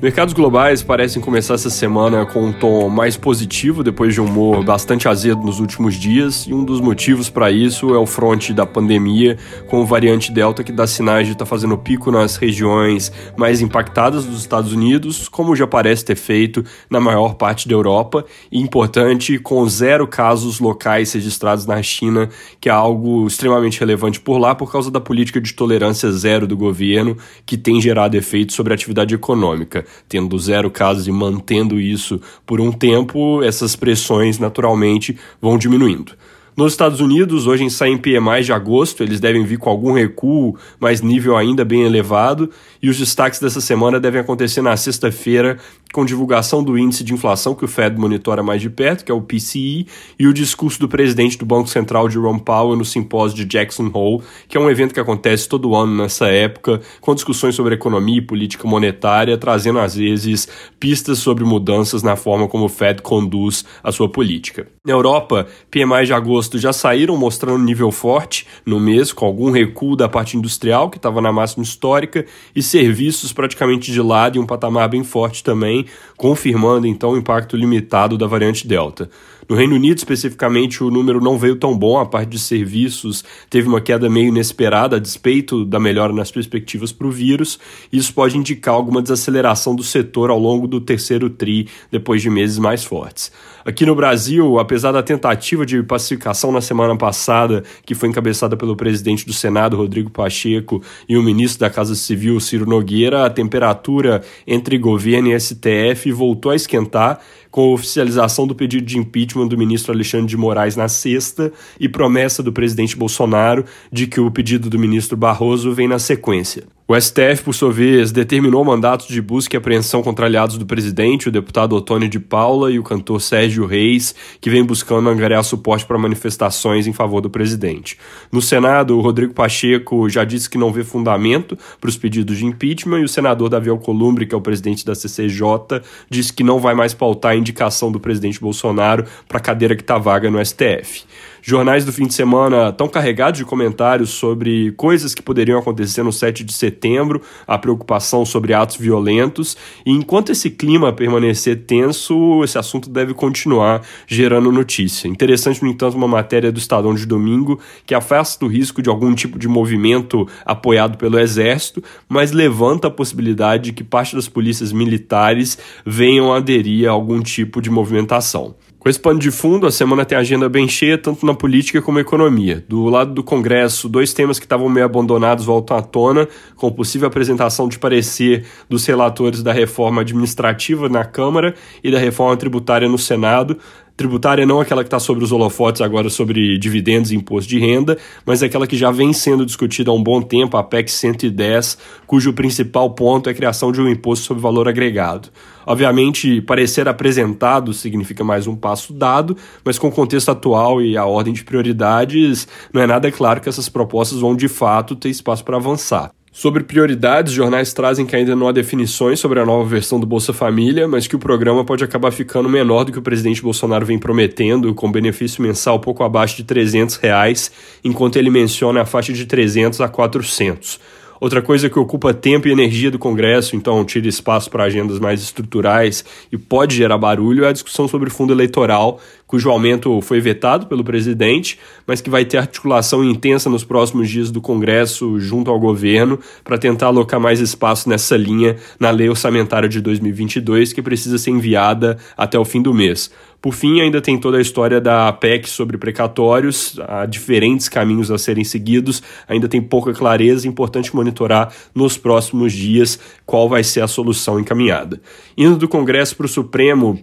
Mercados globais parecem começar essa semana com um tom mais positivo depois de um humor bastante azedo nos últimos dias, e um dos motivos para isso é o fronte da pandemia com o variante Delta que dá sinais de estar tá fazendo pico nas regiões mais impactadas dos Estados Unidos, como já parece ter feito na maior parte da Europa, e importante, com zero casos locais registrados na China, que é algo extremamente relevante por lá por causa da política de tolerância zero do governo, que tem gerado efeitos sobre a atividade econômica tendo zero casos e mantendo isso por um tempo, essas pressões naturalmente vão diminuindo. Nos Estados Unidos, hoje saem PMI de agosto, eles devem vir com algum recuo, mas nível ainda bem elevado, e os destaques dessa semana devem acontecer na sexta-feira, com divulgação do índice de inflação que o Fed monitora mais de perto, que é o PCI, e o discurso do presidente do Banco Central, Jerome Powell, no simpósio de Jackson Hole, que é um evento que acontece todo ano nessa época, com discussões sobre economia e política monetária, trazendo às vezes pistas sobre mudanças na forma como o Fed conduz a sua política. Na Europa, PMI de agosto já saíram mostrando nível forte no mês, com algum recuo da parte industrial, que estava na máxima histórica, e serviços praticamente de lado e um patamar bem forte também, confirmando então o impacto limitado da variante Delta. No Reino Unido, especificamente, o número não veio tão bom, a parte de serviços teve uma queda meio inesperada, a despeito da melhora nas perspectivas para o vírus. Isso pode indicar alguma desaceleração do setor ao longo do terceiro TRI, depois de meses mais fortes. Aqui no Brasil, apesar da tentativa de pacificação na semana passada, que foi encabeçada pelo presidente do Senado, Rodrigo Pacheco, e o ministro da Casa Civil, Ciro Nogueira, a temperatura entre governo e STF voltou a esquentar com a oficialização do pedido de impeachment do ministro Alexandre de Moraes na sexta e promessa do presidente Bolsonaro de que o pedido do ministro Barroso vem na sequência. O STF, por sua vez, determinou mandatos de busca e apreensão contra aliados do presidente, o deputado Otônio de Paula e o cantor Sérgio Reis, que vem buscando angariar suporte para manifestações em favor do presidente. No Senado, o Rodrigo Pacheco já disse que não vê fundamento para os pedidos de impeachment e o senador Davi Alcolumbre, que é o presidente da CCJ, disse que não vai mais pautar indicação do presidente Bolsonaro para a cadeira que está vaga no STF. Jornais do fim de semana estão carregados de comentários sobre coisas que poderiam acontecer no 7 de setembro, a preocupação sobre atos violentos, e enquanto esse clima permanecer tenso, esse assunto deve continuar gerando notícia. Interessante, no entanto, uma matéria do Estadão de domingo que afasta o risco de algum tipo de movimento apoiado pelo Exército, mas levanta a possibilidade de que parte das polícias militares venham a aderir a algum tipo de movimentação. Com pano de fundo, a semana tem agenda bem cheia, tanto na política como na economia. Do lado do Congresso, dois temas que estavam meio abandonados voltam à tona, com possível apresentação de parecer dos relatores da reforma administrativa na Câmara e da reforma tributária no Senado, tributária não aquela que está sobre os holofotes agora sobre dividendos e imposto de renda, mas aquela que já vem sendo discutida há um bom tempo, a PEC 110, cujo principal ponto é a criação de um imposto sobre valor agregado. Obviamente, parecer apresentado significa mais um passo dado, mas com o contexto atual e a ordem de prioridades, não é nada claro que essas propostas vão de fato ter espaço para avançar. Sobre prioridades, jornais trazem que ainda não há definições sobre a nova versão do Bolsa Família, mas que o programa pode acabar ficando menor do que o presidente Bolsonaro vem prometendo, com benefício mensal pouco abaixo de 300 reais, enquanto ele menciona a faixa de 300 a 400. Outra coisa que ocupa tempo e energia do Congresso, então tira espaço para agendas mais estruturais e pode gerar barulho, é a discussão sobre fundo eleitoral, cujo aumento foi vetado pelo presidente, mas que vai ter articulação intensa nos próximos dias do Congresso junto ao governo para tentar alocar mais espaço nessa linha na lei orçamentária de 2022, que precisa ser enviada até o fim do mês. Por fim, ainda tem toda a história da PEC sobre precatórios, há diferentes caminhos a serem seguidos, ainda tem pouca clareza, importante monitorar nos próximos dias qual vai ser a solução encaminhada. Indo do Congresso para o Supremo,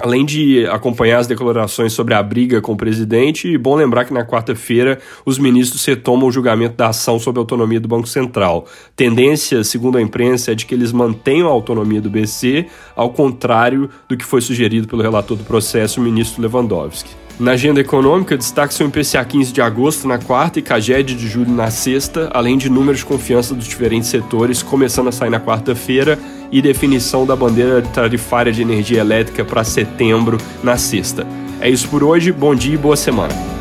Além de acompanhar as declarações sobre a briga com o presidente, bom lembrar que na quarta-feira os ministros retomam o julgamento da ação sobre a autonomia do Banco Central. Tendência, segundo a imprensa, é de que eles mantenham a autonomia do BC, ao contrário do que foi sugerido pelo relator do processo, o ministro Lewandowski. Na agenda econômica, destaque-se o IPCA 15 de agosto na quarta e CAGED de julho na sexta, além de números de confiança dos diferentes setores começando a sair na quarta-feira e definição da bandeira tarifária de energia elétrica para setembro na sexta. É isso por hoje, bom dia e boa semana.